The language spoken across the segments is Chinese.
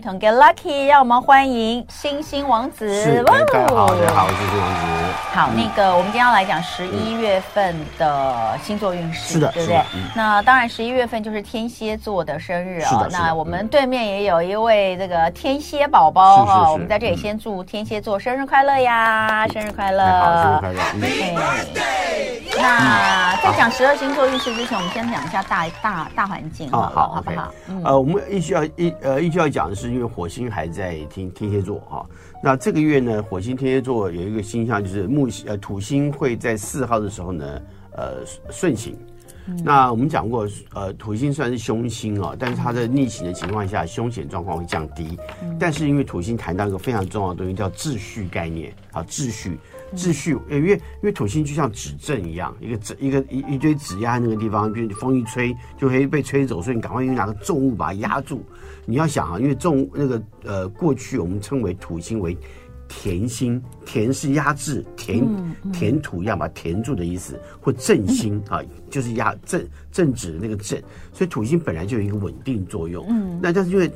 一同 get lucky，让我们欢迎星星王子。是，大家好，大家好，我是星星王子。好，那个我们今天要来讲十一月份的星座运势，是的，对不对？那当然，十一月份就是天蝎座的生日哦。那我们对面也有一位这个天蝎宝宝哈，我们在这里先祝天蝎座生日快乐呀，生日快乐，好，生日快乐。那在讲十二星座运势之前，我们先讲一下大大大环境啊，好，好不好？呃，我们必须要一呃，必须要讲的是，因为火星还在天天蝎座哈。那这个月呢，火星天蝎座有一个星象，就是木星呃土星会在四号的时候呢，呃顺行。那我们讲过，呃，土星虽然是凶星哦，但是它在逆行的情况下，凶险状况会降低。但是因为土星谈到一个非常重要的东西，叫秩序概念啊，秩序。秩序，因为因为土星就像纸镇一样，一个纸一个一一堆纸压在那个地方，就风一吹就会被吹走，所以你赶快用拿个重物把它压住。你要想啊，因为重那个呃，过去我们称为土星为田星，田是压制，田田土要把它填住的意思，或镇星啊，就是压镇镇指的那个镇，所以土星本来就有一个稳定作用。嗯，那但是因为。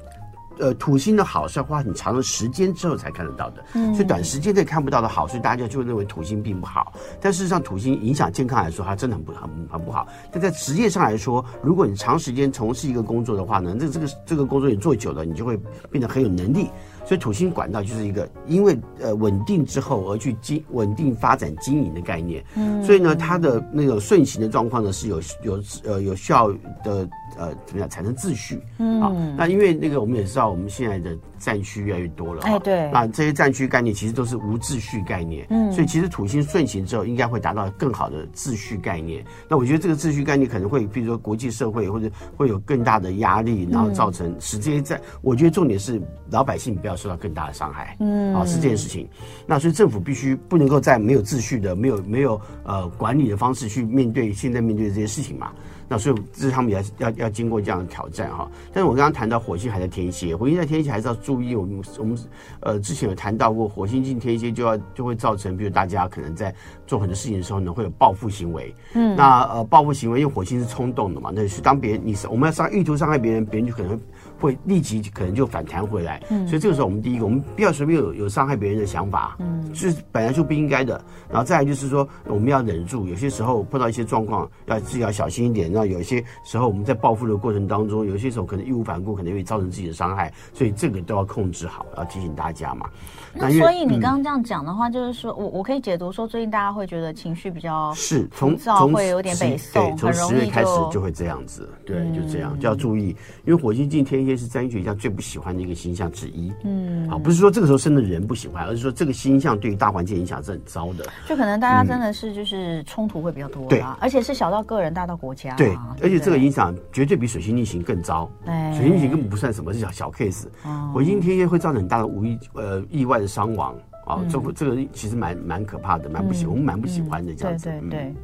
呃，土星的好是要花很长的时间之后才看得到的，嗯，所以短时间内看不到的好，所以大家就会认为土星并不好。但事实上，土星影响健康来说，它真的很不很很不好。但在职业上来说，如果你长时间从事一个工作的话呢，那这个这个工作你做久了，你就会变得很有能力。所以土星管道就是一个因为呃稳定之后而去经稳定发展经营的概念。嗯，所以呢，它的那个顺行的状况呢是有有呃有效的。呃，怎么样产生秩序？嗯，好，那因为那个我们也知道，我们现在的战区越来越多了。哎，对，那这些战区概念其实都是无秩序概念。嗯，所以其实土星顺行之后，应该会达到更好的秩序概念。那我觉得这个秩序概念可能会，比如说国际社会或者会有更大的压力，然后造成使这些战。我觉得重点是老百姓不要受到更大的伤害。嗯，啊，是这件事情。那所以政府必须不能够在没有秩序的、没有没有呃管理的方式去面对现在面对的这些事情嘛。那所以这是他们也要要要经过这样的挑战哈。但是我刚刚谈到火星还在天蝎，火星在天蝎还是要注意。我们我们呃之前有谈到过，火星进天蝎就要就会造成，比如大家可能在做很多事情的时候呢，会有报复行为。嗯，那呃报复行为，因为火星是冲动的嘛，那是当别人你是我们要伤意图伤害别人，别人就可能会。立即可能就反弹回来，嗯，所以这个时候我们第一个，我们不要随便有有伤害别人的想法，嗯，是本来就不应该的。然后再来就是说，我们要忍住，有些时候碰到一些状况，要自己要小心一点。然后有些时候我们在报复的过程当中，有些时候可能义无反顾，可能会造成自己的伤害，所以这个都要控制好，要提醒大家嘛。那所以你刚刚这样讲的话，就是说我我可以解读说，最近大家会觉得情绪比较是从从会有点北宋，从十月开始就会这样子，对，就这样就要注意，因为火星进天蝎是占星学家最不喜欢的一个星象之一。嗯，啊，不是说这个时候生的人不喜欢，而是说这个星象对于大环境影响是很糟的。就可能大家真的是就是冲突会比较多，对，而且是小到个人，大到国家。对，而且这个影响绝对比水星逆行更糟。水星逆行根本不算什么，是小小 case。火星天蝎会造成很大的无意呃意外的伤亡。啊，这个这个其实蛮蛮可怕的，蛮不喜，我们蛮不喜欢的这样子。对对对，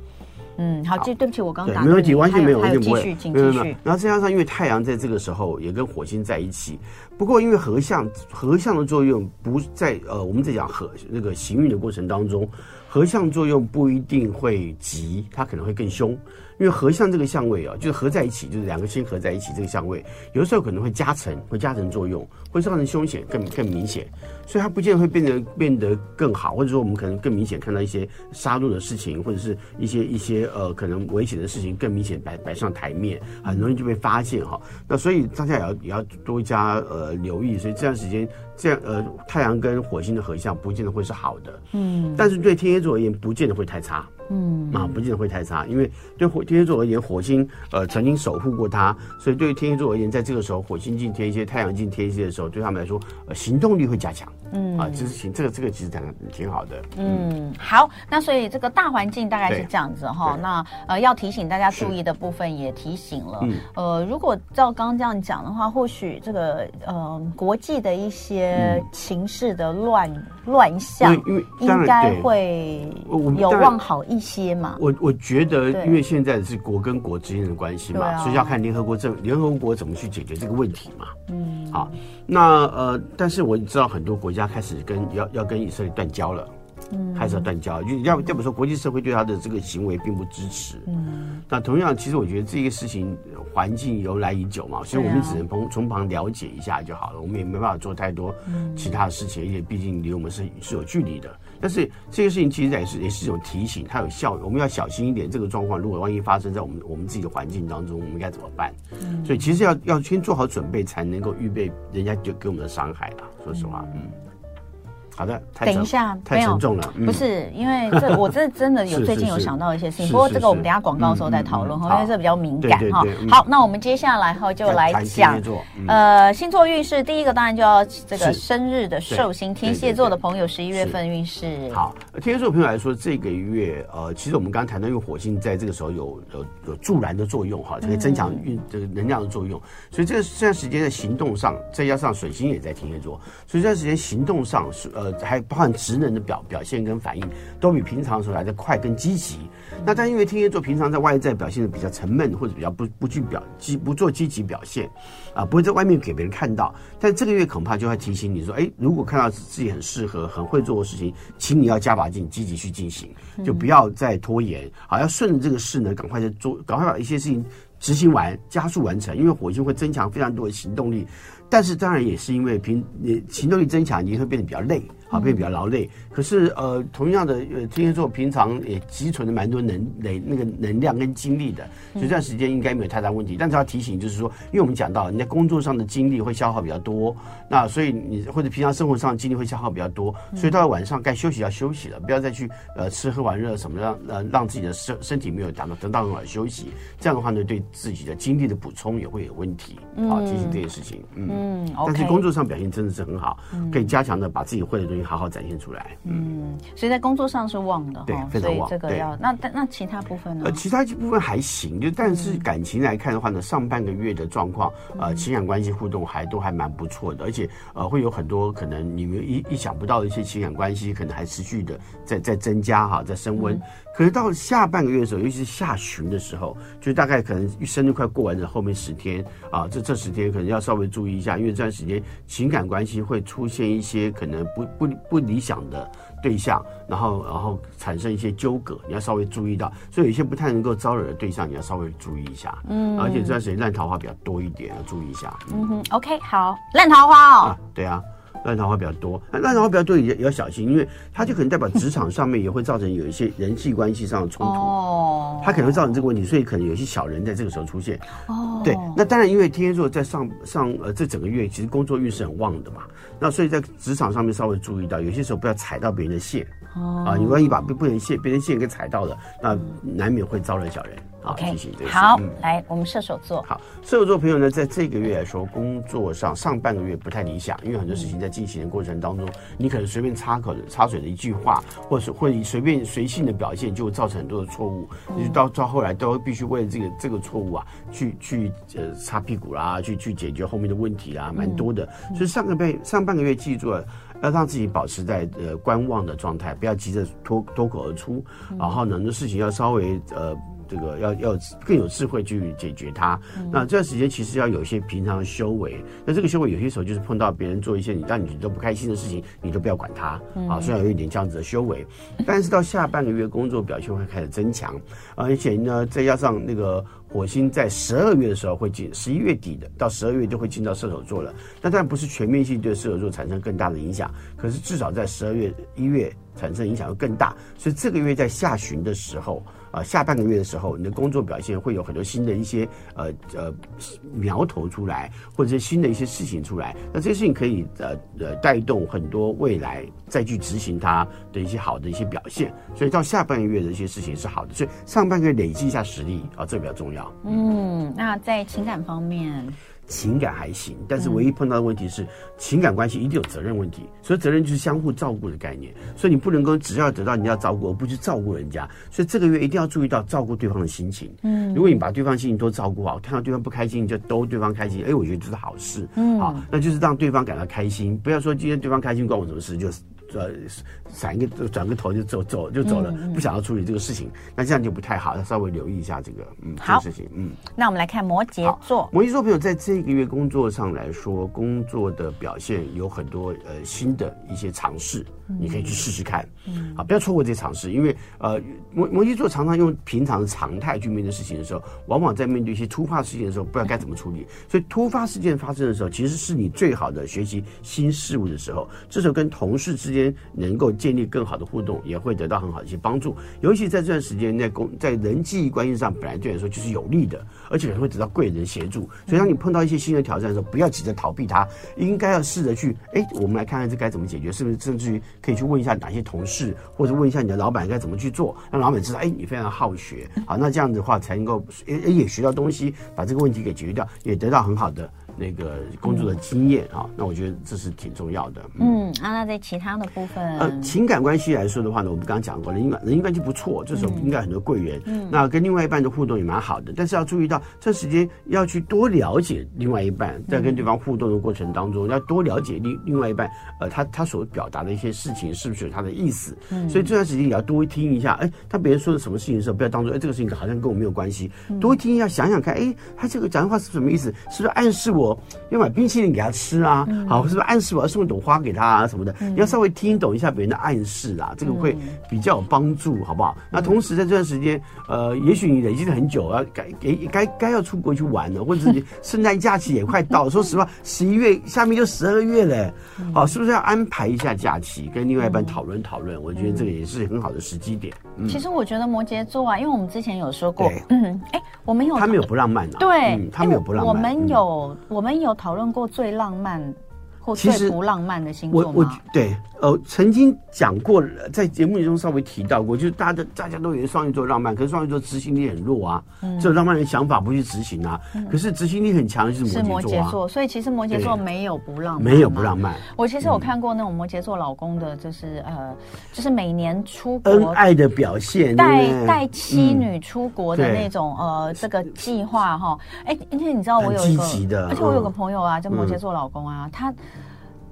嗯，好，这对不起，我刚刚没问题，完全没有，完全不会。继续，继续。然后再加上，因为太阳在这个时候也跟火星在一起，不过因为合相，合相的作用不在呃，我们在讲合那个行运的过程当中，合相作用不一定会急，它可能会更凶。因为合相这个相位啊，就是合在一起，就是两个星合在一起这个相位，有的时候可能会加成，会加成作用，会造成凶险更更明显。所以它不见得会变得变得更好，或者说我们可能更明显看到一些杀戮的事情，或者是一些一些呃可能危险的事情更明显摆摆上台面，很容易就被发现哈。那所以大家也要也要多加呃留意。所以这段时间这样呃太阳跟火星的合相不见得会是好的，嗯，但是对天蝎座而言不见得会太差，嗯啊不见得会太差，因为对火天蝎座而言火星呃曾经守护过他，所以对于天蝎座而言在这个时候火星进天蝎，太阳进天蝎的时候，对他们来说呃行动力会加强。嗯啊，就是行这个这个其实讲的挺好的。嗯，好，那所以这个大环境大概是这样子哈。那呃要提醒大家注意的部分也提醒了。嗯、呃，如果照刚刚这样讲的话，或许这个呃国际的一些情势的乱乱象，因为应该会有望好一些嘛。我我觉得，因为现在是国跟国之间的关系嘛，啊、所以要看联合国政联合国怎么去解决这个问题嘛。嗯，好，那呃，但是我知道很多国家。开始跟要要跟以色列断交了，嗯，开始要断交，就要要不说国际社会对他的这个行为并不支持。嗯，那同样，其实我觉得这个事情环境由来已久嘛，所以我们只能从从旁了解一下就好了，我们也没办法做太多其他的事情，而且毕竟离我们是是有距离的。但是这些事情其实也是也是一种提醒，它有效，我们要小心一点。这个状况如果万一发生在我们我们自己的环境当中，我们该怎么办？嗯，所以其实要要先做好准备，才能够预备人家就给我们的伤害了。说实话，嗯。好的，等一下，太沉重了，不是因为这，我这真的有 最近有想到一些事情，不过这个我们等下广告的时候再讨论哈，因为这比较敏感哈。好，那我们接下来哈就来讲，呃，星座运势，第一个当然就要这个生日的寿星天蝎座的朋友，十一月份运势。好，天蝎座的朋友来说，这个月呃，其实我们刚刚谈到，因为火星在这个时候有有有助燃的作用哈，可以增强运这个能量的作用，所以这个这段时间在行动上，再加上水星也在天蝎座，所以这段时间行动上是呃。还包含职能的表表现跟反应，都比平常的时候来的快跟积极。那但因为天蝎座平常在外在表现的比较沉闷，或者比较不不具表积不做积极表现，啊，不会在外面给别人看到。但这个月恐怕就会提醒你说，哎，如果看到自己很适合、很会做的事情，请你要加把劲，积极去进行，就不要再拖延。好，要顺着这个势呢，赶快去做，赶快把一些事情执行完，加速完成。因为火星会增强非常多的行动力，但是当然也是因为平你行动力增强，你会变得比较累。好，会比较劳累。可是，呃，同样的，呃，天蝎座平常也积存了蛮多能累那个能量跟精力的，所以这段时间应该没有太大问题。但是要提醒，就是说，因为我们讲到你在工作上的精力会消耗比较多，那所以你或者平常生活上的精力会消耗比较多，所以到了晚上该休息要休息了，不要再去呃吃喝玩乐什么让呃让自己的身身体没有达到得到很好的休息。这样的话呢，对自己的精力的补充也会有问题。好，提醒这件事情。嗯，嗯，但是工作上表现真的是很好，可以加强的把自己会的东西好好展现出来。嗯，所以在工作上是旺的，对，非常旺。这个要那那其他部分呢？呃，其他部分还行，就但是感情来看的话呢，上半个月的状况，呃，情感关系互动还都还蛮不错的，而且呃，会有很多可能你们意意想不到的一些情感关系，可能还持续的在在增加哈，在升温。可是到下半个月的时候，尤其是下旬的时候，就大概可能生日快过完的后面十天啊，这这十天可能要稍微注意一下，因为这段时间情感关系会出现一些可能不不不理想的对象，然后然后产生一些纠葛，你要稍微注意到。所以有一些不太能够招惹的对象，你要稍微注意一下。嗯，而且这段时间烂桃花比较多一点，要注意一下。嗯哼，OK，好，烂桃花哦。啊，对啊。烂桃花比较多，烂桃花比较多也也要小心，因为它就可能代表职场上面也会造成有一些人际关系上的冲突，哦，它可能会造成这个问题，所以可能有些小人在这个时候出现，哦，对，那当然因为天蝎座在上上呃这整个月其实工作运是很旺的嘛，那所以在职场上面稍微注意到，有些时候不要踩到别人的线，哦，啊，你万一把不不能线别人线给踩到了，那难免会招惹小人。OK，好，嗯、来，我们射手座。好，射手座朋友呢，在这个月来说，工作上上半个月不太理想，因为很多事情在进行的过程当中，你可能随便插口插嘴的一句话，或者是会随便随性的表现，就会造成很多的错误。你到到后来都必须为了这个这个错误啊，去去呃擦屁股啦，去去解决后面的问题啦，蛮多的。所以上个半上半个月记住了，要让自己保持在呃观望的状态，不要急着脱脱口而出，然后呢，很多事情要稍微呃。这个要要更有智慧去解决它。那这段时间其实要有一些平常的修为。那这个修为有些时候就是碰到别人做一些你让你都不开心的事情，你都不要管他啊。虽然有一点这样子的修为，但是到下半个月工作表现会开始增强，而且呢，再加上那个火星在十二月的时候会进，十一月底的到十二月就会进到射手座了。那当然不是全面性对射手座产生更大的影响，可是至少在十二月一月产生影响会更大。所以这个月在下旬的时候。啊，下半个月的时候，你的工作表现会有很多新的一些呃呃苗头出来，或者是新的一些事情出来。那这些事情可以呃呃带动很多未来再去执行它的一些好的一些表现。所以到下半个月的一些事情是好的，所以上半个月累积一下实力啊，这比较重要。嗯，那在情感方面。情感还行，但是唯一碰到的问题是，情感关系一定有责任问题，所以责任就是相互照顾的概念，所以你不能够只要得到你要照顾，而不去照顾人家，所以这个月一定要注意到照顾对方的心情。嗯，如果你把对方心情都照顾好，看到对方不开心你就逗对方开心，哎，我觉得这是好事。嗯，好，那就是让对方感到开心，不要说今天对方开心关我什么事，就是。呃闪一个转个头就走走就走了，不想要处理这个事情，那这样就不太好，要稍微留意一下这个嗯好这个事情。嗯，那我们来看摩羯座，摩羯座朋友在这个月工作上来说，工作的表现有很多呃新的一些尝试，嗯、你可以去试试看。嗯，好，不要错过这些尝试，因为呃摩摩羯座常常用平常的常态去面对事情的时候，往往在面对一些突发事件的时候，不知道该怎么处理。所以突发事件发生的时候，其实是你最好的学习新事物的时候。这时候跟同事之间能够建立更好的互动，也会得到很好的一些帮助。尤其在这段时间，在工在人际关系上，本来对你来说就是有利的，而且会得到贵人协助。所以当你碰到一些新的挑战的时候，不要急着逃避它，应该要试着去，哎，我们来看看这该怎么解决，是不是甚至于可以去问一下哪些同事，或者问一下你的老板该怎么去做，让老板知道，哎，你非常好学，好，那这样子的话才能够也也学到东西，把这个问题给解决掉，也得到很好的。那个工作的经验啊，那我觉得这是挺重要的。嗯，啊，那在其他的部分，呃，情感关系来说的话呢，我们刚刚讲过，人际人际关系不错，这时候应该很多贵人。嗯，那跟另外一半的互动也蛮好的，但是要注意到这时间要去多了解另外一半，在跟对方互动的过程当中，要多了解另另外一半，呃，他他所表达的一些事情是不是有他的意思。嗯，所以这段时间也要多听一下，哎，他别人说的什么事情的时候，不要当做哎这个事情好像跟我没有关系，多听一下，想想看，哎，他这个讲的话是什么意思？是不是暗示我要买冰？淇淋给他吃啊，好，是不是暗示我要送一朵花给他啊什么的？你要稍微听懂一下别人的暗示啊，这个会比较有帮助，好不好？那同时在这段时间，呃，也许你累积了很久啊，该该该该要出国去玩了，或者是你圣诞假期也快到了。说实话，十一月下面就十二月了，好，是不是要安排一下假期，跟另外一半讨论讨论？我觉得这个也是很好的时机点。其实我觉得摩羯座啊，因为我们之前有说过，嗯，哎，我们有他们有不浪漫啊，对，他们有不浪漫，我们有我们有讨论过最浪漫或最不浪漫的星座吗？我我对。呃，曾经讲过，在节目里中稍微提到过，就是大家的大家都以为双鱼座浪漫，可是双鱼座执行力很弱啊，嗯、这浪漫的想法不去执行啊，嗯、可是执行力很强的是摩羯座啊。是摩羯座，所以其实摩羯座没有不浪漫，没有不浪漫。我其实有看过那种摩羯座老公的，就是、嗯、呃，就是每年出国恩爱的表现，带带妻女出国的那种、嗯、呃这个计划哈。哎，因为你知道我有一个，而且我有个朋友啊，就摩羯座老公啊，嗯、他。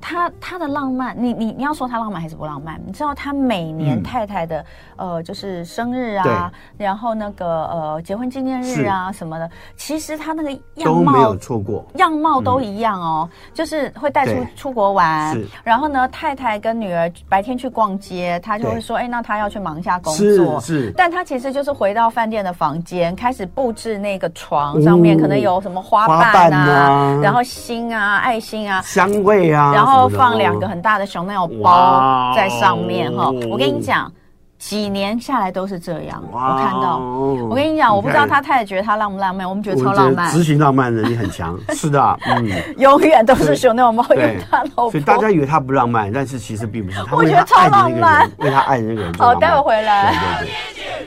他他的浪漫，你你你要说他浪漫还是不浪漫？你知道他每年太太的、嗯、呃，就是生日啊，然后那个呃结婚纪念日啊什么的，其实他那个样貌都没有错过，样貌都一样哦，嗯、就是会带出出国玩，然后呢，太太跟女儿白天去逛街，他就会说，哎，那他要去忙一下工作，是，是。但他其实就是回到饭店的房间，开始布置那个床上面、嗯、可能有什么花瓣啊，啊。然后心啊、爱心啊、香味啊，然后。然后放两个很大的熊那种包在上面哈，我跟你讲，几年下来都是这样。我看到，我跟你讲，我不知道他太太觉得他浪不浪漫，我们觉得超浪漫，执行浪漫能力很强。是的，嗯，永远都是香奈儿包给他老婆。所以大家以为他不浪漫，但是其实并不是。我觉得超浪漫，为他爱的那个人。好，待会回来。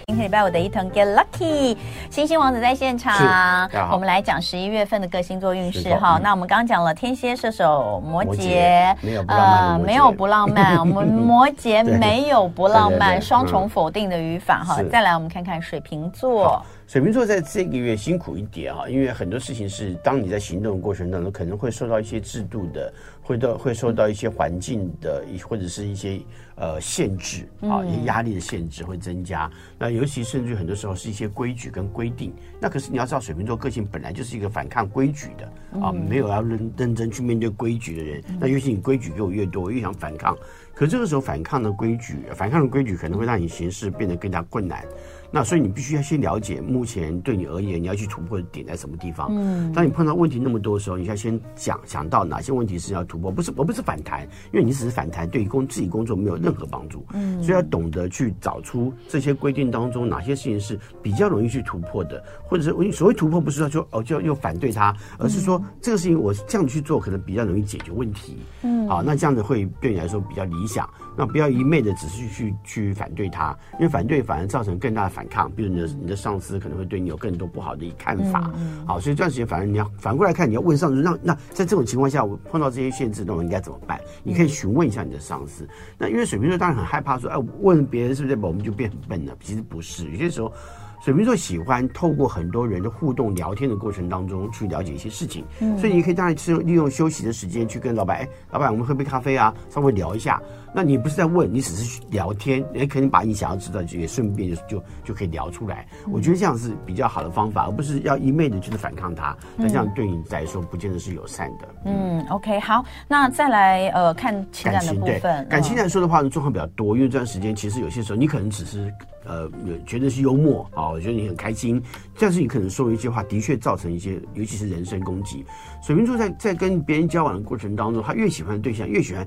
今天礼拜五的伊藤 Get Lucky，星星王子在现场，我们来讲十一月份的各星座运势哈。那我们刚刚讲了天蝎、射手、摩羯，没有呃，没有不浪漫。我们摩羯 没有不浪漫，双重否定的语法哈。再来，我们看看水瓶座。水瓶座在这个月辛苦一点哈，因为很多事情是当你在行动的过程当中，可能会受到一些制度的，会到会受到一些环境的，或者是一些呃限制啊，一些压力的限制会增加。那尤其甚至很多时候是一些规矩跟规定。那可是你要知道，水瓶座个性本来就是一个反抗规矩的啊，没有要认认真去面对规矩的人。那尤其你规矩给我越多，我越想反抗。可这个时候反抗的规矩，反抗的规矩可能会让你行事变得更加困难。那所以你必须要先了解，目前对你而言，你要去突破的点在什么地方？嗯，当你碰到问题那么多的时候，你要先想想到哪些问题是要突破，不是我不是反弹，因为你只是反弹，对工自己工作没有任何帮助。嗯，所以要懂得去找出这些规定当中哪些事情是比较容易去突破的，或者是我所谓突破不是说就哦就要又反对它，而是说这个事情我这样去做可能比较容易解决问题。嗯，好，那这样子会对你来说比较理想。那不要一昧的只是去去反对他，因为反对反而造成更大的反抗，比如你的你的上司可能会对你有更多不好的看法。嗯、好，所以这段时间反而你要反过来看，你要问上司，那那在这种情况下，我碰到这些限制，那我应该怎么办？你可以询问一下你的上司。那因为水瓶座当然很害怕说，哎，问别人是不是我们就变很笨了？其实不是，有些时候。水瓶座喜欢透过很多人的互动聊天的过程当中去了解一些事情，嗯，所以你可以当然是利用休息的时间去跟老板，哎，老板，我们喝杯咖啡啊，稍微聊一下。那你不是在问，你只是去聊天，也可能把你想要知道的也顺便就就就可以聊出来。我觉得这样是比较好的方法，而不是要一昧的就是反抗他，那这样对你来说不见得是友善的。嗯，OK，好，那再来呃看情感的部分，感情来说的话呢，状况比较多，因为这段时间其实有些时候你可能只是。呃，觉得是幽默啊，我觉得你很开心，但是你可能说一些话，的确造成一些，尤其是人身攻击。水瓶座在在跟别人交往的过程当中，他越喜欢的对象，越喜欢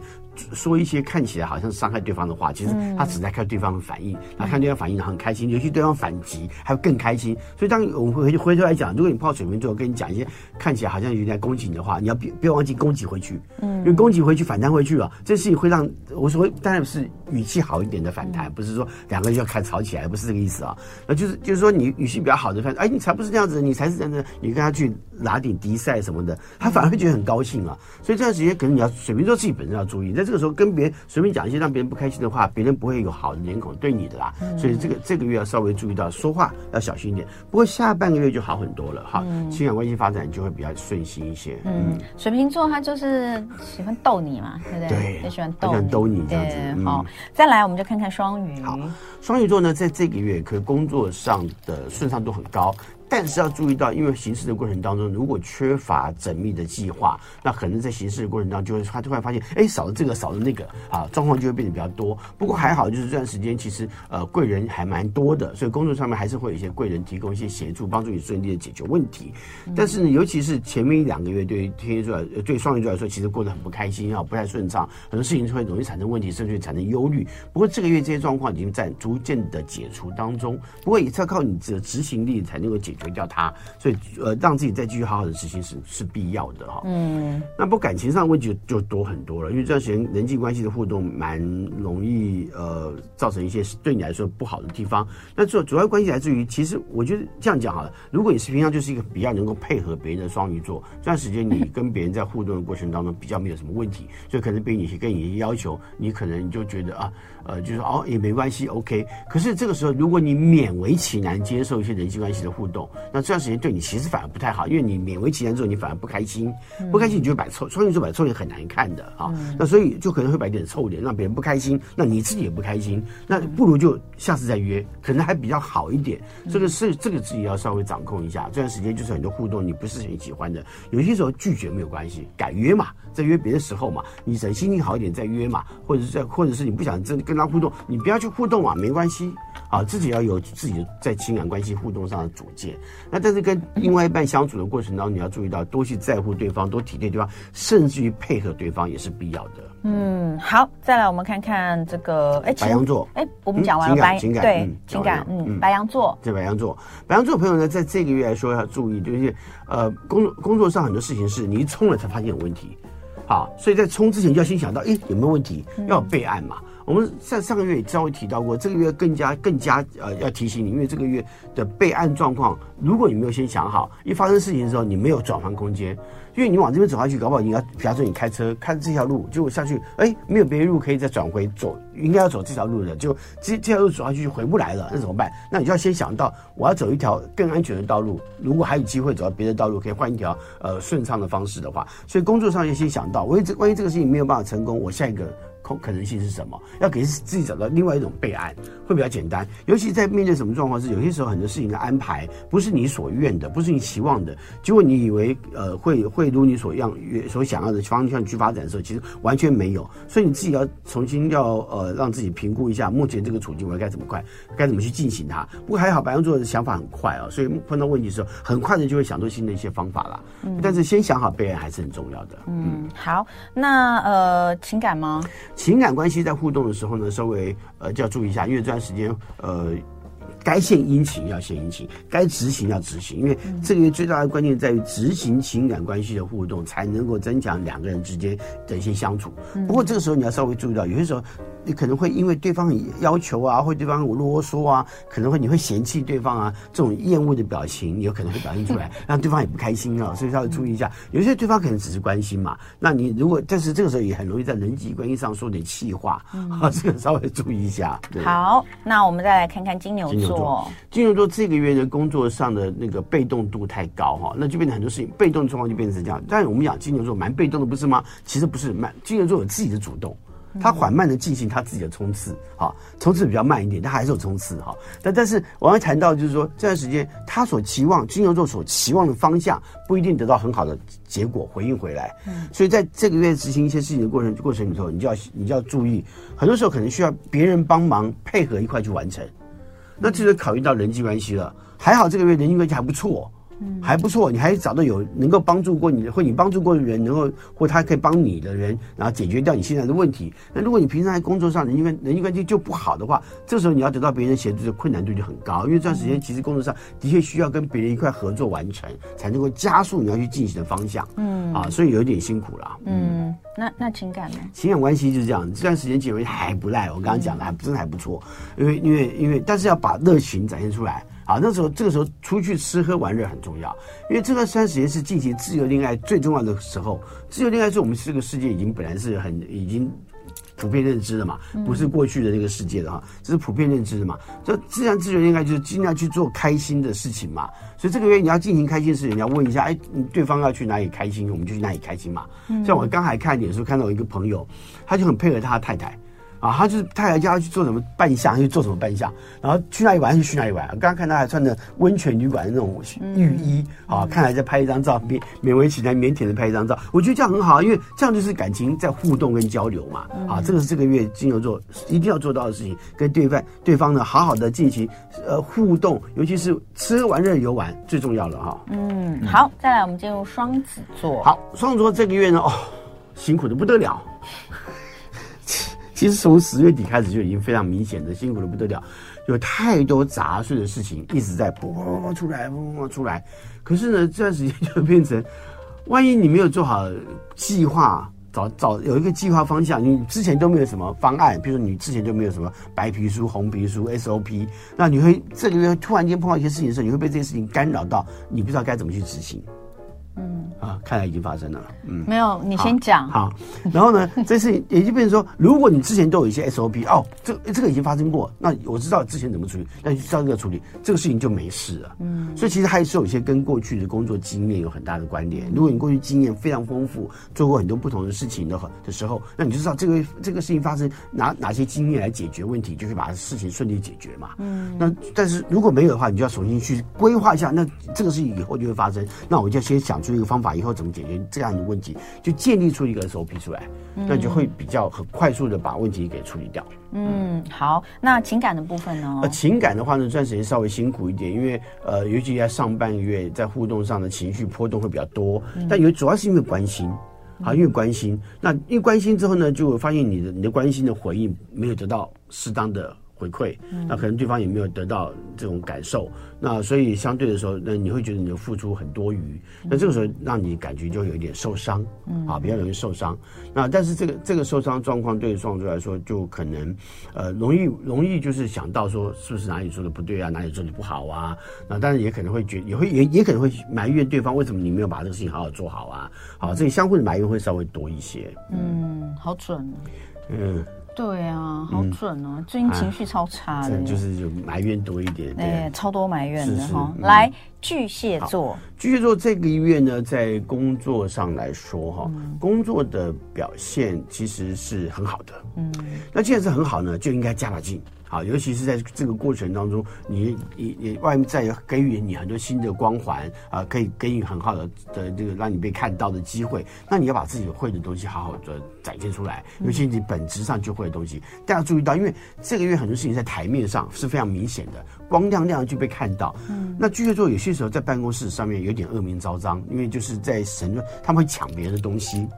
说一些看起来好像伤害对方的话，其实他只在看对方的反应，然后看对方反应，然后很开心，尤其对方反击，还会更开心。所以当我们回回头来讲，如果你碰到水瓶座跟你讲一些看起来好像有点攻击你的话，你要别不要忘记攻击回去，嗯，因为攻击回去反弹回去了，这事情会让我说当然是语气好一点的反弹，不是说两个人要开吵起来，不是这个意思啊，那就是就是说你语气比较好的反，哎，你才不是这样子，你才是这样子，你跟他去拿点敌赛什么的，他反而会觉得很高兴啊。所以这段时间可能你要水瓶座自己本身要注意，在这个时候跟别人随便讲一些让别人不开心的话，别人不会有好的脸孔对你的啦。所以这个这个月要稍微注意到说话要小心一点。不过下半个月就好很多了哈，情感关系发展就会比较顺心一些。嗯，水瓶座他就是喜欢逗你嘛，对不对？对，也喜欢逗你，逗你这样子。好，再来我们就看看双鱼。好，双鱼座呢，在这个月可工作上的顺畅度很高。但是要注意到，因为行事的过程当中，如果缺乏缜密的计划，那可能在行事的过程当中，就会他突然发现，哎，少了这个，少了那个，啊，状况就会变得比较多。不过还好，就是这段时间其实呃贵人还蛮多的，所以工作上面还是会有一些贵人提供一些协助，帮助你顺利的解决问题。但是呢，尤其是前面一两个月，对于天蝎座来，对双鱼座来说，其实过得很不开心啊，不太顺畅，很多事情就会容易产生问题，甚至会产生忧虑。不过这个月这些状况已经在逐渐的解除当中，不过也是要靠你的执行力才能够解决掉它。所以，呃，让自己再继续好好的执行是是必要的哈。嗯，那不感情上的问题就，就多很多了，因为这段时间人际关系的互动蛮容易呃造成一些对你来说不好的地方。那主主要关系来自于，其实我觉得这样讲好了，如果你是平常就是一个比较能够配合别人的双鱼座，这段时间你跟别人在互动的过程当中比较没有什么问题，所以可能别人一些跟你要求，你可能就觉得啊。呃，就是哦，也没关系，OK。可是这个时候，如果你勉为其难接受一些人际关系的互动，那这段时间对你其实反而不太好，因为你勉为其难之后，你反而不开心，不开心你就会摆臭，双鱼座摆臭脸很难看的啊。那所以就可能会摆点臭脸，让别人不开心，那你自己也不开心。那不如就下次再约，可能还比较好一点。这个是这个自己要稍微掌控一下。这段时间就是很多互动你不是很喜欢的，有些时候拒绝没有关系，改约嘛，再约别的时候嘛，你等心情好一点再约嘛，或者是在或者是你不想真跟。跟他互动，你不要去互动啊，没关系啊，自己要有自己的在情感关系互动上的主见。那但是跟另外一半相处的过程当中，你要注意到多去在乎对方，多体贴对方，甚至于配合对方也是必要的。嗯，好，再来我们看看这个，哎，白羊座，哎，我们讲完了白，情感，对，情感，嗯，白羊座，对，白羊座，白羊座朋友呢，在这个月来说要注意，就是呃，工作工作上很多事情是你一冲了才发现有问题。好，所以在冲之前就要先想到，哎，有没有问题？要有备案嘛。嗯、我们在上个月也稍微提到过，这个月更加更加呃要提醒你，因为这个月的备案状况，如果你没有先想好，一发生事情的时候，你没有转换空间。因为你往这边走下去，搞不好你要，比方说你开车开这条路，结果下去，哎，没有别的路可以再转回走，应该要走这条路的，就这这条路走下去就回不来了，那怎么办？那你就要先想到，我要走一条更安全的道路，如果还有机会走到别的道路，可以换一条呃顺畅的方式的话，所以工作上要先想到，万一这万一这个事情没有办法成功，我下一个。可可能性是什么？要给自己找到另外一种备案，会比较简单。尤其在面对什么状况是，有些时候很多事情的安排不是你所愿的，不是你期望的，结果你以为呃会 会如你所样所想要的方向去发展的时候，其实完全没有。所以你自己要重新要呃让自己评估一下目前这个处境，我该怎么快，该怎么去进行它。不过还好，白羊座的想法很快啊，所以碰到问题的时候，很快的就会想出新的一些方法了。嗯，但是先想好备案还是很重要的。嗯，好，那呃情感吗？情感关系在互动的时候呢，稍微呃就要注意一下，因为这段时间呃该献殷勤要献殷勤，该执行要执行，因为这个月最大的关键在于执行情感关系的互动，才能够增强两个人之间的一些相处。不过这个时候你要稍微注意到，有些时候你可能会因为对方要求啊，或对方啰嗦啊，可能会你会嫌弃对方啊，这种厌恶的表情，有可能会表现出来，让对方也不开心啊。所以稍微注意一下，有些对方可能只是关心嘛，那你如果但是这个时候也很容易在人际关系上说点气话，啊，这个稍微注意一下。对。好，那我们再来看看金牛座。金牛座，金牛座这个月的工作上的那个被动度太高哈，那就变成很多事情被动状况就变成这样。但是我们讲金牛座蛮被动的，不是吗？其实不是，蛮金牛座有自己的主动。他缓慢的进行他自己的冲刺，哈，冲刺比较慢一点，但还是有冲刺哈。但但是我要谈到就是说，这段时间他所期望金牛座所期望的方向不一定得到很好的结果回应回来，嗯，所以在这个月执行一些事情的过程过程里头，你就要你就要注意，很多时候可能需要别人帮忙配合一块去完成，那这就考虑到人际关系了。还好这个月人际关系还不错。嗯，还不错，你还找到有能够帮助过你的，或你帮助过的人，能够或他可以帮你的人，然后解决掉你现在的问题。那如果你平常在工作上人际关人际关系就不好的话，这时候你要得到别人协助的困难度就很高，因为这段时间其实工作上的确需要跟别人一块合作完成，才能够加速你要去进行的方向。嗯，啊，所以有一点辛苦了。嗯，那那情感呢？情感关系就是这样，这段时间结为还不赖，我刚刚讲的还真的还不错，因为因为因为，但是要把热情展现出来。啊，那时候这个时候出去吃喝玩乐很重要，因为这段三十年是进行自由恋爱最重要的时候。自由恋爱是我们这个世界已经本来是很已经普遍认知的嘛，不是过去的那个世界的哈，这是普遍认知的嘛。这自然自由恋爱就是尽量去做开心的事情嘛。所以这个月你要进行开心的事情，你要问一下，哎，对方要去哪里开心，我们就去哪里开心嘛。像我刚才看脸书看到一个朋友，他就很配合他太太。啊，他就是太太叫他去做什么扮相，就做什么扮相，然后去哪里玩就去哪里玩。刚刚看他还穿着温泉旅馆的那种浴衣，嗯、啊，看来在拍一张照，勉勉为其难，腼腆的拍一张照。我觉得这样很好，因为这样就是感情在互动跟交流嘛。啊，这个是这个月金牛座一定要做到的事情，跟对方对方呢好好的进行呃互动，尤其是吃喝玩乐游玩最重要了哈。嗯，好，再来我们进入双子座。好，双子座这个月呢，哦，辛苦的不得了。其实从十月底开始就已经非常明显的辛苦的不得了，有太多杂碎的事情一直在噗噗噗出来，噗噗出来。可是呢，这段时间就变成，万一你没有做好计划，找找有一个计划方向，你之前都没有什么方案，比如说你之前就没有什么白皮书、红皮书、SOP，那你会这个月突然间碰到一些事情的时候，你会被这些事情干扰到，你不知道该怎么去执行。嗯啊，看来已经发生了。嗯，没有，你先讲。好，然后呢，这事情也就变成说，如果你之前都有一些 SOP，哦，这这个已经发生过，那我知道之前怎么处理，那就照这个处理，这个事情就没事了。嗯，所以其实还是有一些跟过去的工作经验有很大的关联。如果你过去经验非常丰富，做过很多不同的事情的的时候，那你就知道这个这个事情发生拿哪些经验来解决问题，就可以把事情顺利解决嘛。嗯，那但是如果没有的话，你就要重新去规划一下，那这个事情以后就会发生，那我就先想出一个方法。以后怎么解决这样的问题？就建立出一个 SOP 出来，那就会比较很快速的把问题给处理掉。嗯，好，那情感的部分呢？呃，情感的话呢，这段时间稍微辛苦一点，因为呃，尤其在上半个月，在互动上的情绪波动会比较多。但有主要是因为关心，啊，因为关心，那因为关心之后呢，就会发现你的你的关心的回应没有得到适当的。回馈，那可能对方也没有得到这种感受，那所以相对的时候，那你会觉得你的付出很多余，那这个时候让你感觉就有一点受伤，啊，比较容易受伤。那但是这个这个受伤状况对双子座来说，就可能呃容易容易就是想到说是不是哪里做的不对啊，哪里做的不好啊？那当然也可能会觉也会也也可能会埋怨对方为什么你没有把这个事情好好做好啊？好，这个相互的埋怨会稍微多一些。嗯，好准。嗯。对啊，好准哦！最近情绪超差的，就是就埋怨多一点，对，超多埋怨的哈。来，巨蟹座，巨蟹座这个月呢，在工作上来说哈，工作的表现其实是很好的。嗯，那既然是很好呢，就应该加把劲。啊，尤其是在这个过程当中，你你你外面在给予你很多新的光环啊，可以给予很好的的这个让你被看到的机会。那你要把自己会的东西好好的展现出来，尤其你本质上就会的东西。大家注意到，因为这个月很多事情在台面上是非常明显的，光亮亮就被看到。嗯，那巨蟹座有些时候在办公室上面有点恶名昭彰，因为就是在神他们会抢别人的东西。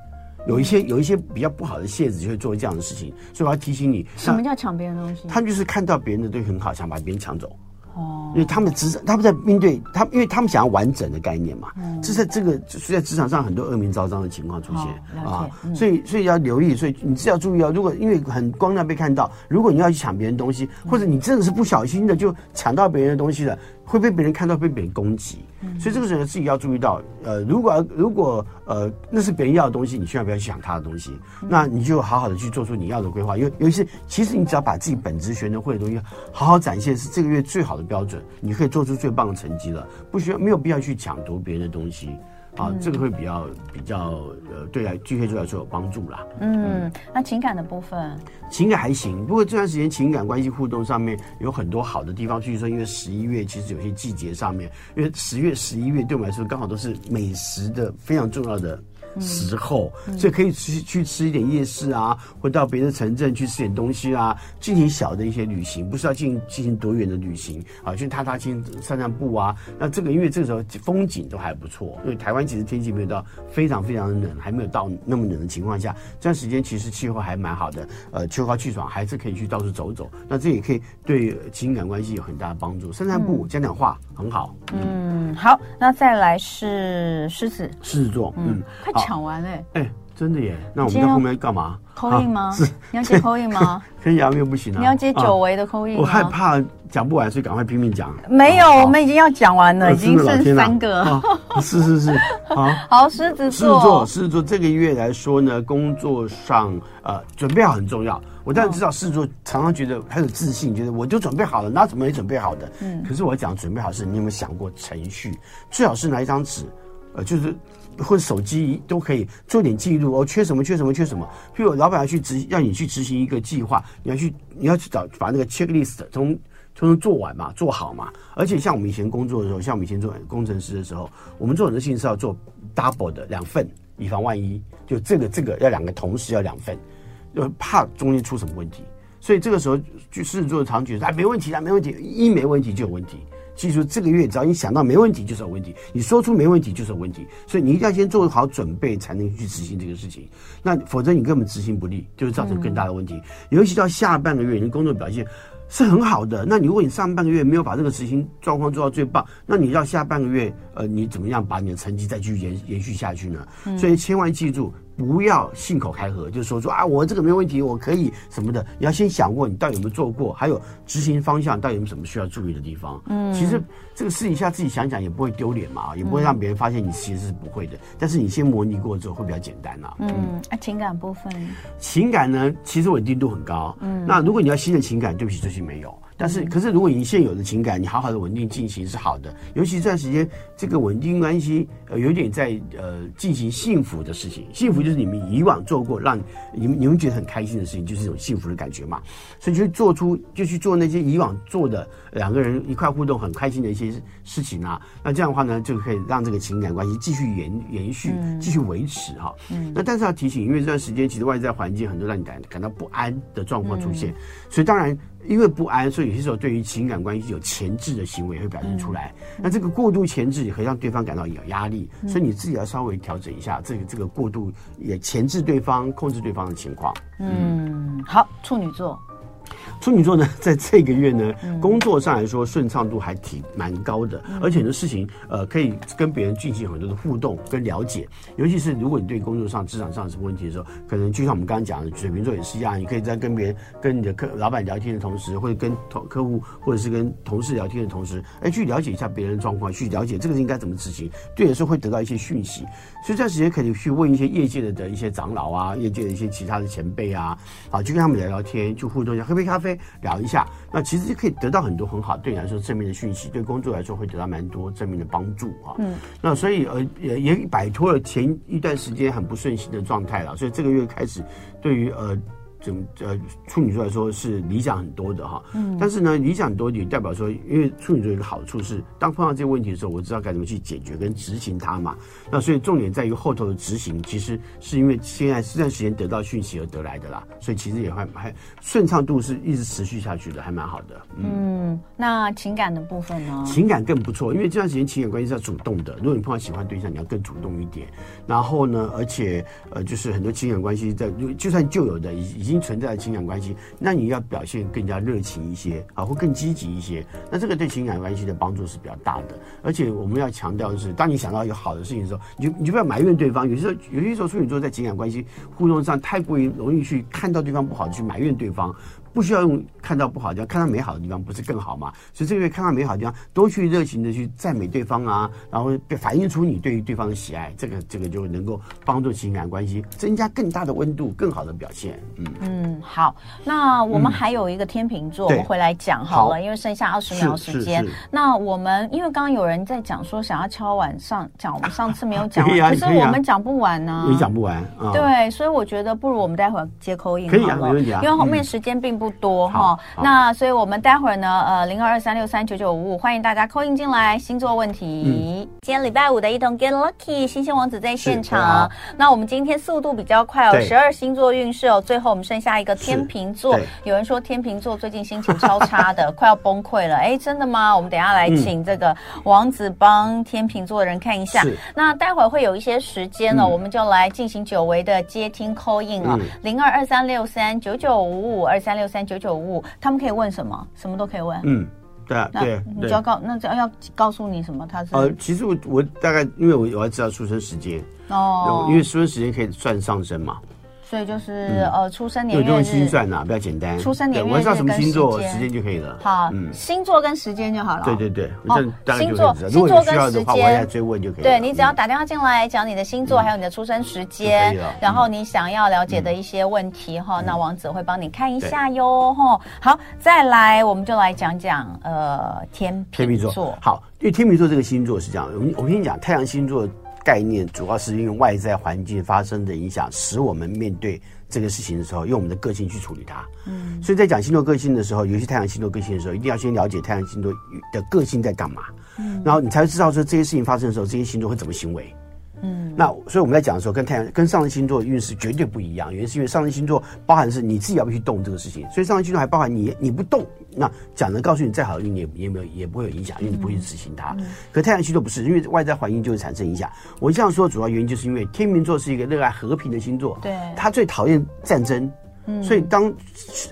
有一些有一些比较不好的蝎子就会做这样的事情，所以我要提醒你，什么叫抢别人的东西？他们就是看到别人的东西很好，想把别人抢走。哦，因为他们职场，他们在面对他，因为他们想要完整的概念嘛。嗯，这在这个是在职场上很多恶名昭彰的情况出现啊，所以所以要留意，所以你是要注意啊。如果因为很光亮被看到，如果你要去抢别人东西，或者你真的是不小心的就抢到别人的东西了。会被别人看到，被别人攻击，所以这个时候自己要注意到，呃，如果如果呃那是别人要的东西，你千万不要去抢他的东西，那你就好好的去做出你要的规划。因为尤其是其实你只要把自己本职学能会的东西好好展现，是这个月最好的标准，你可以做出最棒的成绩了，不需要没有必要去抢夺别人的东西。啊，这个会比较比较呃，对来巨蟹座来说有帮助啦。嗯，那情感的部分，情感还行。不过这段时间情感关系互动上面有很多好的地方，据说因为十一月其实有些季节上面，因为十月、十一月对我们来说刚好都是美食的非常重要的。时候，所以可以去去吃一点夜市啊，或到别的城镇去吃点东西啊，进行小的一些旅行，不是要进进行多远的旅行啊，去踏踏青、散散步啊。那这个因为这个时候风景都还不错，因为台湾其实天气没有到非常非常的冷，还没有到那么冷的情况下，这段时间其实气候还蛮好的，呃，秋高气爽，还是可以去到处走走。那这也可以对情感关系有很大的帮助。散散步，讲讲话，很好。嗯，好，那再来是狮子，狮子座，嗯，快抢完嘞！哎，真的耶！那我们在后面干嘛？call in 吗？是，你要接 call in 吗？可以啊，没有不行啊。你要接久违的 call in。我害怕讲不完，所以赶快拼命讲。没有，我们已经要讲完了，已经剩三个。是是是，好。好，狮子座，狮子座，狮子座这个月来说呢，工作上呃准备好很重要。我当然知道狮子座常常觉得很有自信，觉得我就准备好了，哪怎么没准备好的？嗯。可是我讲准备好是，你有没有想过程序？最好是拿一张纸，呃，就是。或者手机都可以做点记录哦，缺什么缺什么缺什么。譬如老板要去执，要你去执行一个计划，你要去你要去找把那个 checklist 从从做完嘛，做好嘛。而且像我们以前工作的时候，像我们以前做工程师的时候，我们做很多事情是要做 double 的两份，以防万一。就这个这个要两个同时要两份，就怕中间出什么问题。所以这个时候就狮子座的常觉得啊，没问题啊，没问题，一没问题就有问题。记住，这个月只要你想到没问题，就是有问题；你说出没问题，就是有问题。所以你一定要先做好准备，才能去执行这个事情。那否则你根本执行不力，就会造成更大的问题。尤其到下半个月，你的工作表现是很好的。那你如果你上半个月没有把这个执行状况做到最棒，那你到下半个月，呃，你怎么样把你的成绩再继续延延续下去呢？所以千万记住。不要信口开河，就是说说啊，我这个没问题，我可以什么的。你要先想过，你到底有没有做过，还有执行方向到底有没有什么需要注意的地方。嗯，其实这个私底下自己想想也不会丢脸嘛，也不会让别人发现你其实是不会的。但是你先模拟过之后会比较简单呐。嗯，啊，情感部分，情感呢，其实稳定度很高。嗯，那如果你要新的情感，对不起，最近没有。但是，可是，如果你现有的情感，你好好的稳定进行是好的。尤其这段时间，这个稳定关系呃有点在呃进行幸福的事情。幸福就是你们以往做过让你们你们觉得很开心的事情，就是一种幸福的感觉嘛。所以就做出就去做那些以往做的两个人一块互动很开心的一些事情啊。那这样的话呢，就可以让这个情感关系继续延延续，继续维持哈。嗯。那但是要提醒，因为这段时间其实外在环境很多让你感感到不安的状况出现，所以当然。因为不安，所以有些时候对于情感关系有前置的行为会表现出来。嗯、那这个过度前置也会让对方感到有压力，嗯、所以你自己要稍微调整一下这个这个过度也前置对方、控制对方的情况。嗯，好，处女座。处女座呢，在这个月呢，工作上来说顺畅度还挺蛮高的，而且很多事情呃可以跟别人进行很多的互动跟了解。尤其是如果你对工作上、职场上有什么问题的时候，可能就像我们刚刚讲的，水瓶座也是一样，你可以在跟别人、跟你的客老板聊天的同时，或者跟同客户或者是跟同事聊天的同时，哎，去了解一下别人的状况，去了解这个应该怎么执行，对，有时候会得到一些讯息。所以这段时间可以去问一些业界的的一些长老啊，业界的一些其他的前辈啊，啊，去跟他们聊聊天，去互动一下，喝杯咖啡。聊一下，那其实就可以得到很多很好，对你来说正面的讯息，对工作来说会得到蛮多正面的帮助啊。嗯，那所以呃也也摆脱了前一段时间很不顺心的状态了，所以这个月开始对于呃。呃，处女座来说是理想很多的哈，嗯，但是呢，理想很多也代表说，因为处女座有个好处是，当碰到这个问题的时候，我知道该怎么去解决跟执行它嘛。那所以重点在于后头的执行，其实是因为现在这段时间得到讯息而得来的啦，所以其实也还还顺畅度是一直持续下去的，还蛮好的。嗯，嗯，那情感的部分呢？情感更不错，因为这段时间情感关系是要主动的。如果你碰到喜欢对象，你要更主动一点。然后呢，而且呃，就是很多情感关系在，就算旧有的已已经。存在的情感关系，那你要表现更加热情一些啊，或更积极一些。那这个对情感关系的帮助是比较大的。而且我们要强调的是，当你想到有好的事情的时候，你就你就不要埋怨对方。有些时候，有些时候处女座在情感关系互动上太过于容易去看到对方不好，去埋怨对方。不需要用看到不好的地方，看到美好的地方，不是更好吗？所以这个月看到美好的地方，多去热情的去赞美对方啊，然后反映出你对于对方的喜爱，这个这个就能够帮助情感关系增加更大的温度，更好的表现。嗯嗯，好，那我们还有一个天秤座，嗯、我们回来讲好了，好，因为剩下二十秒时间。那我们因为刚刚有人在讲说想要敲晚上讲，我们上次没有讲完，啊、可是我们讲不完呢、啊，你讲不完。啊、对，所以我觉得不如我们待会儿接好了，可以啊，没问题啊，因为后面时间并不多哈，那所以我们待会儿呢，呃，零二二三六三九九五五，欢迎大家 call in 进来，星座问题。嗯、今天礼拜五的一同 Get Lucky，新鲜王子在现场。那我们今天速度比较快哦，十二星座运势哦，最后我们剩下一个天秤座。有人说天秤座最近心情超差的，快要崩溃了。哎，真的吗？我们等一下来请这个王子帮天秤座的人看一下。嗯、那待会儿会有一些时间呢、哦，嗯、我们就来进行久违的接听 call in 啊、哦，零二二三六三九九五五二三六三九九五五，他们可以问什么？什么都可以问。嗯，对啊，对，你就要告，那只要要告诉你什么？他是呃，其实我我大概因为我我要知道出生时间哦，因为出生时间可以算上升嘛。所以就是呃，出生年月日用心算呐，比较简单。出生年月日我知道什么星座时间就可以了。好，星座跟时间就好了。对对对，星座星座跟时间，我再追问就可以。对，你只要打电话进来讲你的星座，还有你的出生时间，然后你想要了解的一些问题哈，那王子会帮你看一下哟哈。好，再来我们就来讲讲呃天秤座。好，因为天秤座这个星座是这样，我我跟你讲，太阳星座。概念主要是因为外在环境发生的影响，使我们面对这个事情的时候，用我们的个性去处理它。嗯，所以在讲星座个性的时候，尤其太阳星座个性的时候，一定要先了解太阳星座的个性在干嘛。嗯，然后你才会知道说这些事情发生的时候，这些星座会怎么行为。嗯，那所以我们在讲的时候，跟太阳、跟上升星座的运势绝对不一样。原因是因为上升星座包含的是你自己要不要去动这个事情，所以上升星座还包含你你不动，那讲的告诉你再好的运你也也没有也不会有影响，因为你不会去执行它。可太阳星座不是，因为外在环境就会产生影响。我这样说主要原因就是因为天秤座是一个热爱和平的星座，对，他最讨厌战争，嗯，所以当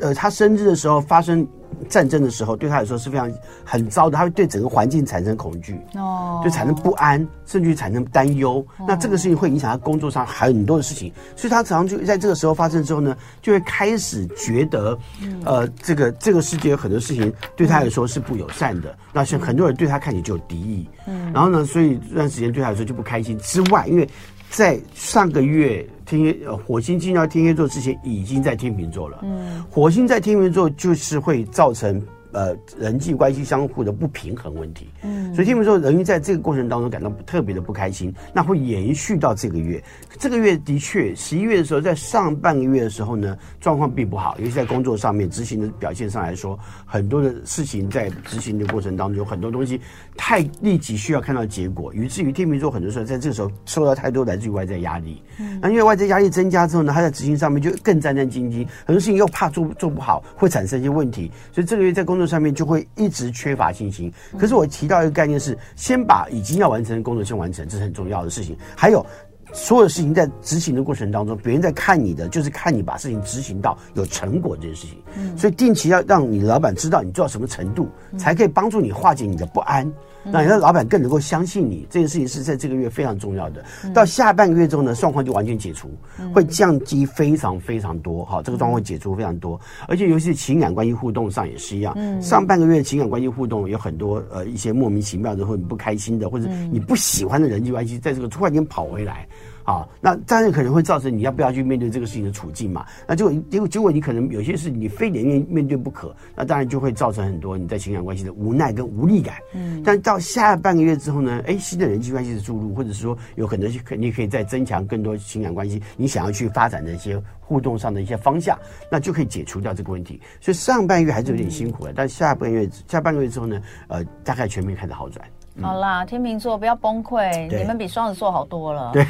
呃他生日的时候发生。战争的时候，对他来说是非常很糟的，他会对整个环境产生恐惧，哦，就产生不安，甚至于产生担忧。哦、那这个事情会影响他工作上很多的事情，所以他常常就在这个时候发生之后呢，就会开始觉得，嗯、呃，这个这个世界有很多事情对他来说是不友善的，嗯、那像很多人对他看起来就有敌意，嗯，然后呢，所以这段时间对他来说就不开心。之外，因为在上个月。天蝎呃，火星进到天蝎座之前，已经在天秤座了。嗯，火星在天秤座就是会造成。呃，人际关系相互的不平衡问题，嗯，所以天秤座容易在这个过程当中感到特别的不开心，那会延续到这个月。这个月的确，十一月的时候，在上半个月的时候呢，状况并不好，尤其在工作上面执行的表现上来说，很多的事情在执行的过程当中，有很多东西太立即需要看到结果，以至于天秤座很多时候在这个时候受到太多来自于外在压力。嗯，那因为外在压力增加之后呢，他在执行上面就更战战兢兢，很多事情又怕做做不好，会产生一些问题，所以这个月在工作。上面就会一直缺乏信心。可是我提到一个概念是，先把已经要完成的工作先完成，这是很重要的事情。还有，所有事情在执行的过程当中，别人在看你的，就是看你把事情执行到有成果这件事情。所以定期要让你老板知道你做到什么程度，才可以帮助你化解你的不安。让你的老板更能够相信你，这件事情是在这个月非常重要的。到下半个月之后呢，状况就完全解除，会降低非常非常多。哈，这个状况会解除非常多，而且尤其是情感关系互动上也是一样。上半个月情感关系互动有很多呃一些莫名其妙的或者不开心的或者你不喜欢的人际关系，在这个突然间跑回来。啊，那当然可能会造成你要不要去面对这个事情的处境嘛？那就结果结果你可能有些事你非得面面对不可，那当然就会造成很多你在情感关系的无奈跟无力感。嗯，但到下半个月之后呢，哎，新的人际关系的注入，或者是说有可能可你可以再增强更多情感关系，你想要去发展的一些互动上的一些方向，那就可以解除掉这个问题。所以上半月还是有点辛苦的，嗯、但下半月下半个月之后呢，呃，大概全面开始好转。嗯、好啦，天秤座不要崩溃，你们比双子座好多了。对。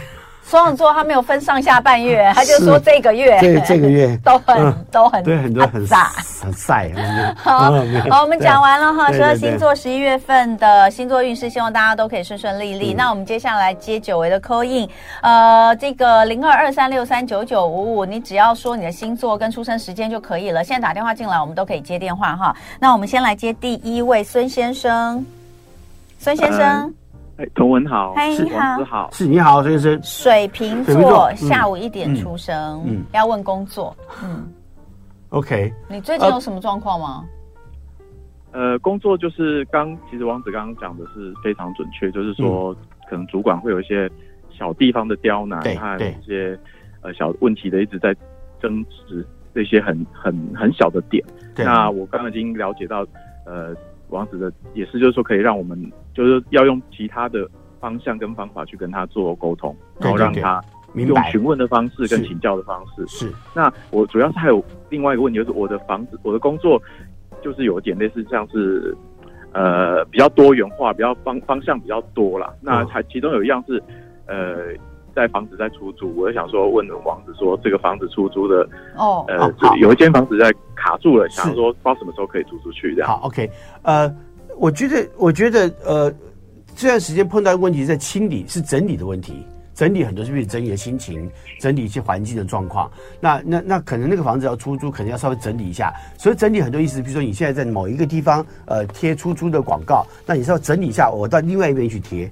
双子座他没有分上下半月，他就说这个月，这这个月都很都很对很多很炸很晒。好，好，我们讲完了哈，十二星座十一月份的星座运势，希望大家都可以顺顺利利。那我们接下来接久违的 call in，呃，这个零二二三六三九九五五，你只要说你的星座跟出生时间就可以了。现在打电话进来，我们都可以接电话哈。那我们先来接第一位孙先生，孙先生。哎，童文好，嗨，你好，好，是你好，先生。水瓶座，下午一点出生，嗯，要问工作，嗯，OK。你最近有什么状况吗？呃，工作就是刚，其实王子刚刚讲的是非常准确，就是说，可能主管会有一些小地方的刁难，和一些呃小问题的一直在争执，这些很很很小的点。那我刚刚已经了解到，呃。王子的也是，就是说可以让我们就是要用其他的方向跟方法去跟他做沟通，然后让他用询问的方式跟请教的方式。是。那我主要是还有另外一个问题，就是我的房子，我的工作就是有点类似像是呃比较多元化，比较方方向比较多啦。那还其中有一样是呃。在房子在出租，我就想说问王子说，这个房子出租的哦，呃，有一间房子在卡住了，想说不知道什么时候可以租出去这样。好，OK，呃，我觉得我觉得呃这段时间碰到的问题是在清理，是整理的问题，整理很多是不是整理的心情，整理一些环境的状况。那那那可能那个房子要出租，可能要稍微整理一下。所以整理很多意思，比如说你现在在某一个地方呃贴出租的广告，那你是要整理一下，我到另外一边去贴，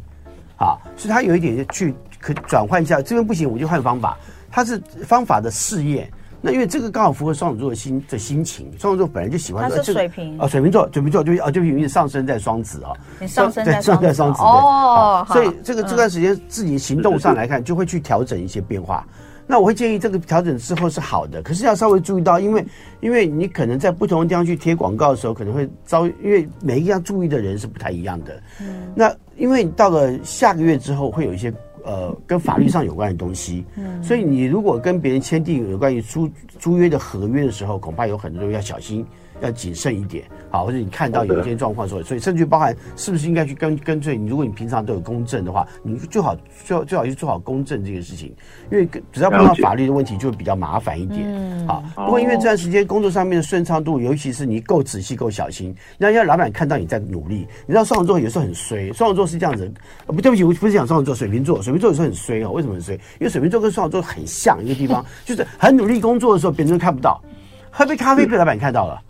好，所以它有一点去。可转换一下，这边不行，我就换方法。它是方法的试验。那因为这个刚好符合双子座的心的心情。双子座本来就喜欢。它是水瓶啊，水瓶座，水瓶座就啊，就因为上升在双子啊。你上升在双子哦，所以这个这段时间自己行动上来看，就会去调整一些变化。那我会建议这个调整之后是好的，可是要稍微注意到，因为因为你可能在不同的地方去贴广告的时候，可能会遭，因为每一个要注意的人是不太一样的。嗯，那因为到了下个月之后，会有一些。呃，跟法律上有关的东西，嗯，所以你如果跟别人签订有关于租租约的合约的时候，恐怕有很多人要小心。要谨慎一点，好，或者你看到有一些状况时候，所以甚至包含是不是应该去跟跟随你？如果你平常都有公证的话，你最好最好最好去做好公证这个事情，因为只要碰到法律的问题，就会比较麻烦一点。嗯，好。不过因为这段时间工作上面的顺畅度，尤其是你够仔细、够小心，那让老板看到你在努力。你知道双子座有时候很衰，双子座是这样子。不对不起，我不是讲双子座，水瓶座，水瓶座有时候很衰哦。为什么很衰？因为水瓶座跟双子座很像一个地方，就是很努力工作的时候，别人都看不到。喝杯咖啡被老板看到了。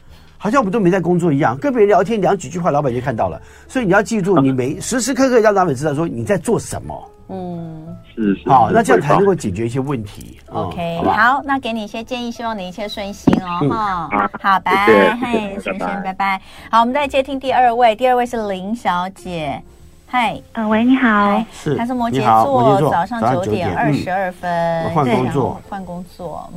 好像我们都没在工作一样，跟别人聊天聊几句话，老板就看到了。所以你要记住，你 每时时刻刻让老板知道说你在做什么。嗯，是是。好，那这样才能够解决一些问题。OK，好，那给你一些建议，希望你一切顺心哦。哈，好，拜拜，嘿，先生，拜拜。好，我们再接听第二位，第二位是林小姐。嗨，呃，喂，你好，是，他是摩羯座，早上九点二十二分，换工作，换工作，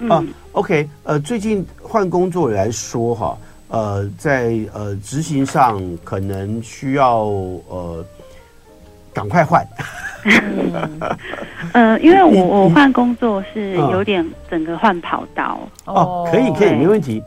嗯，啊，OK，呃，最近换工作来说哈，呃，在呃执行上可能需要呃赶快换，呃，因为我我换工作是有点整个换跑道，哦，可以可以，没问题。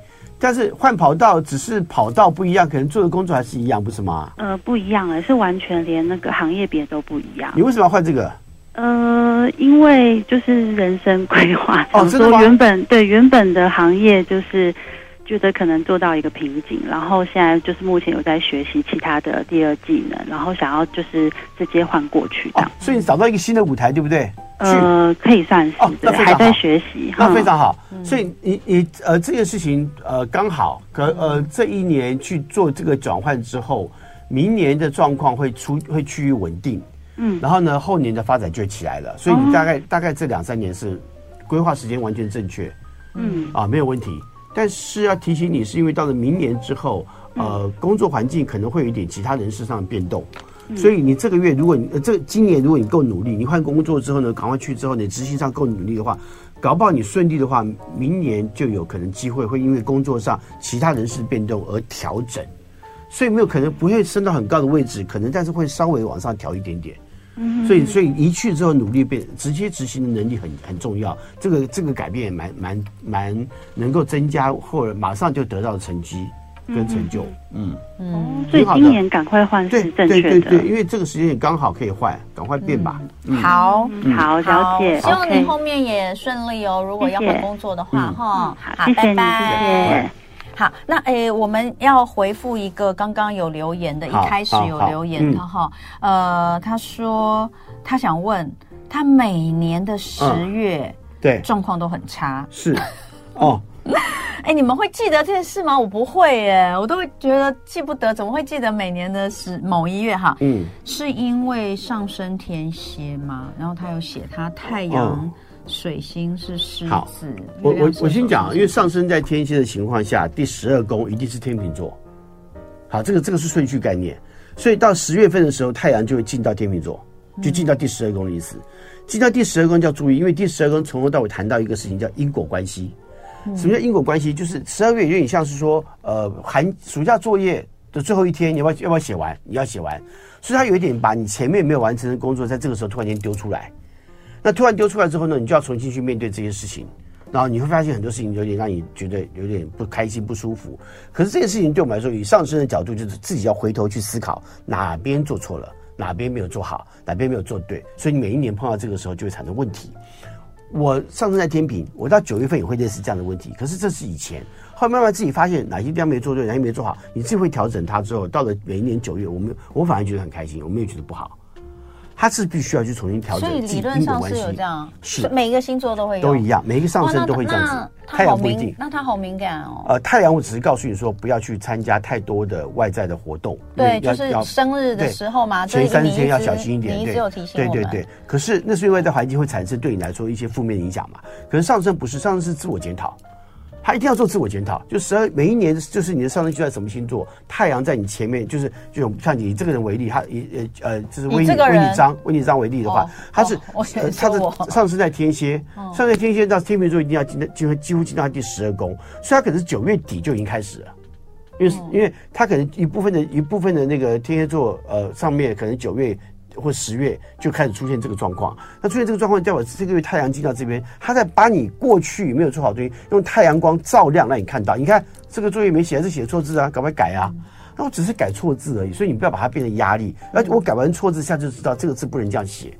但是换跑道只是跑道不一样，可能做的工作还是一样，不是吗？呃，不一样，是完全连那个行业别都不一样。你为什么要换这个？呃，因为就是人生规划，哦，说原本对原本的行业就是觉得可能做到一个瓶颈，然后现在就是目前有在学习其他的第二技能，然后想要就是直接换过去这样。哦，所以你找到一个新的舞台，对不对？呃，可以算是哦，那非常好，还在学习，那非常好。嗯、所以你你呃，这件事情呃，刚好可呃，这一年去做这个转换之后，明年的状况会出会趋于稳定，嗯，然后呢，后年的发展就起来了。所以你大概、哦、大概这两三年是规划时间完全正确，嗯。啊，没有问题。但是要提醒你，是因为到了明年之后，呃，工作环境可能会有一点其他人事上的变动。所以你这个月，如果你呃，这今年如果你够努力，你换工作之后呢，赶快去之后，你执行上够努力的话，搞不好你顺利的话，明年就有可能机会会因为工作上其他人事变动而调整，所以没有可能不会升到很高的位置，可能但是会稍微往上调一点点。嗯，所以所以一去之后努力变直接执行的能力很很重要，这个这个改变也蛮蛮蛮能够增加或者马上就得到成绩。跟成就。嗯嗯，所以今年赶快换是正确的。对对对，因为这个时间也刚好可以换，赶快变吧。好，好，了解。希望你后面也顺利哦。如果要换工作的话，哈，好，拜拜，谢谢。好，那诶，我们要回复一个刚刚有留言的，一开始有留言的哈，呃，他说他想问，他每年的十月对。状况都很差，是。哦。哎，你们会记得这件事吗？我不会耶，我都会觉得记不得，怎么会记得每年的十某一月哈？嗯，是因为上升天蝎吗？然后他有写他太阳。哦水星是狮子，我我我先讲，因为上升在天蝎的情况下，第十二宫一定是天秤座。好，这个这个是顺序概念，所以到十月份的时候，太阳就会进到天秤座，就进到第十二宫的意思。进到第十二宫就要注意，因为第十二宫从头到尾谈到一个事情叫因果关系。什么叫因果关系？就是十二月有点像是说，呃，寒暑假作业的最后一天，你要不要要不要写完？你要写完，所以他有一点把你前面没有完成的工作，在这个时候突然间丢出来。那突然丢出来之后呢，你就要重新去面对这些事情，然后你会发现很多事情有点让你觉得有点不开心、不舒服。可是这件事情对我们来说，以上升的角度，就是自己要回头去思考哪边做错了，哪边没有做好，哪边没有做对。所以你每一年碰到这个时候，就会产生问题。我上次在天平，我到九月份也会认识这样的问题。可是这是以前，后来慢慢自己发现哪些地方没做对，哪些没做好，你自己会调整它之后，到了每一年九月，我们我反而觉得很开心，我没有觉得不好。他是必须要去重新调整，所以理论上是有这样，是每一个星座都会有都一样，每一个上升都会这样子。太阳不一定，那他好敏感哦。呃，太阳我只是告诉你说，不要去参加太多的外在的活动。对，就是生日的时候嘛，前三天要小心一点。你一直有提醒我。对对对，可是那是因为在环境会产生对你来说一些负面影响嘛。可是上升不是，上升是自我检讨。他一定要做自我检讨，就十二每一年就是你的上升就在什么星座，太阳在你前面，就是就像你这个人为例，他以呃呃，就是为你为你张为你张为例的话，他是他的上升在天蝎，上升在天蝎到天秤座一定要进到几乎几乎进到第十二宫，所以他可能是九月底就已经开始了，因为因为他可能一部分的一部分的那个天蝎座呃上面可能九月。或十月就开始出现这个状况，那出现这个状况，代表这个月太阳进到这边，他在把你过去没有做好的东西，用太阳光照亮，让你看到。你看这个作业没写，还是写错字啊？赶快改啊！那我只是改错字而已，所以你不要把它变成压力。而且我改完错字，下次就知道这个字不能这样写。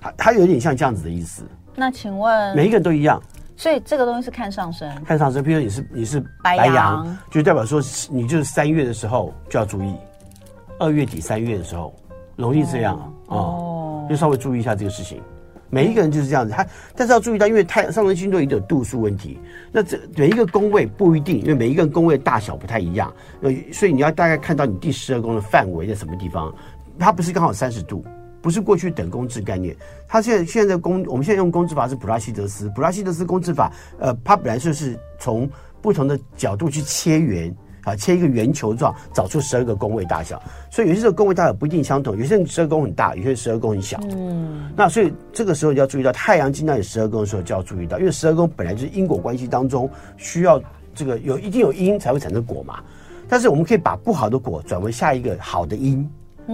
它它有点像这样子的意思。那请问每一个人都一样，所以这个东西是看上升，看上升。譬如你是你是白羊，就代表说你就是三月的时候就要注意，二月底三月的时候容易这样啊哦。就稍微注意一下这个事情，每一个人就是这样子。他但是要注意到，因为太上升星座一定有度数问题。那这每一个宫位不一定，因为每一个宫位大小不太一样。呃，所以你要大概看到你第十二宫的范围在什么地方。它不是刚好三十度，不是过去等宫制概念。它现在现在的宫，我们现在用宫制法是普拉西德斯。普拉西德斯宫制法，呃，它本来就是从不同的角度去切圆。啊，切一个圆球状，找出十二个宫位大小，所以有些时候宫位大小不一定相同，有些人十二宫很大，有些人十二宫很小。嗯，那所以这个时候就要注意到，太阳进到你十二宫的时候就要注意到，因为十二宫本来就是因果关系当中需要这个有一定有因才会产生果嘛，但是我们可以把不好的果转为下一个好的因。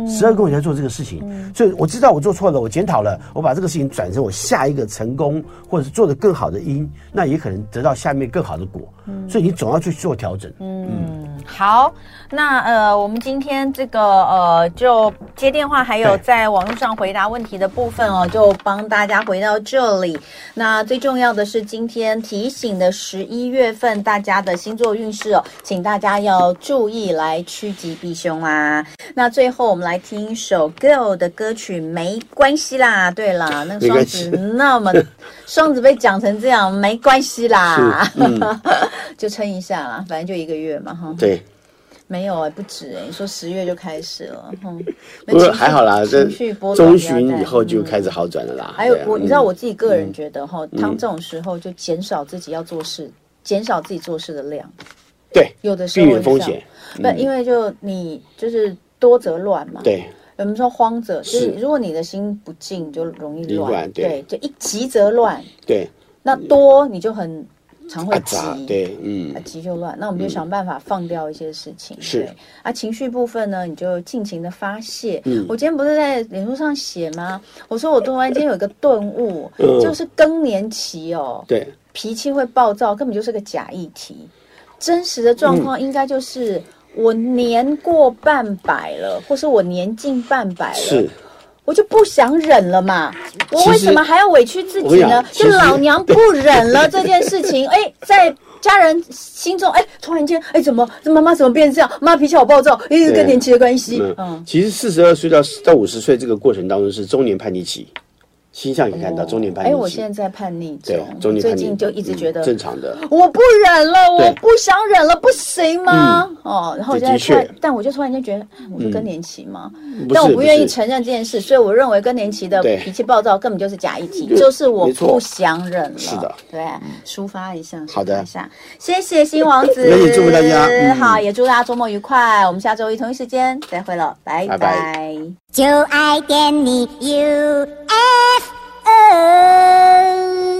十二宫也在做这个事情，嗯、所以我知道我做错了，我检讨了，我把这个事情转成我下一个成功或者是做得更好的因，那也可能得到下面更好的果。嗯，所以你总要去做调整。嗯，嗯好，那呃，我们今天这个呃，就接电话还有在网络上回答问题的部分哦，就帮大家回到这里。那最重要的是今天提醒的十一月份大家的星座运势哦，请大家要注意来趋吉避凶啊。那最后。我们来听一首 Girl 的歌曲，没关系啦。对啦，那个双子那么 双子被讲成这样，没关系啦，嗯、就撑一下啦，反正就一个月嘛，哈。对，没有哎、欸，不止哎、欸，你说十月就开始了，哼。不过还好啦，这中旬以后就开始好转了啦。还有我，你知道我自己个人觉得哈，当这种时候就减少自己要做事，减少自己做事的量。对，有的时候避免风险。不，因为就你就是。多则乱嘛，对，我们说慌则就是，如果你的心不静，就容易乱，对，就一急则乱，对，那多你就很常会急，对，嗯，急就乱，那我们就想办法放掉一些事情，是，啊，情绪部分呢，你就尽情的发泄。嗯，我今天不是在脸书上写吗？我说我突然间有一个顿悟，就是更年期哦，对，脾气会暴躁，根本就是个假议题。真实的状况应该就是我年过半百了，或是我年近半百了，是，我就不想忍了嘛。我为什么还要委屈自己呢？就老娘不忍了这件事情。哎，在家人心中，哎，突然间，哎，怎么这妈妈怎么变成这样？妈脾气好暴躁，因为跟年期的关系。嗯，其实四十二岁到到五十岁这个过程当中是中年叛逆期。星象也看到中年叛逆，哎，我现在在叛逆对，中年叛逆，最近就一直觉得正常的，我不忍了，我不想忍了，不行吗？哦，然后我现在突然，但我就突然间觉得，我是更年期吗？但我不愿意承认这件事，所以我认为更年期的脾气暴躁根本就是假议题，就是我不想忍了。是的，对，抒发一下，好的，谢谢新王子，也祝福大家，好，也祝大家周末愉快。我们下周一同一时间再会了，拜拜。就爱点你 UFO。U, F, o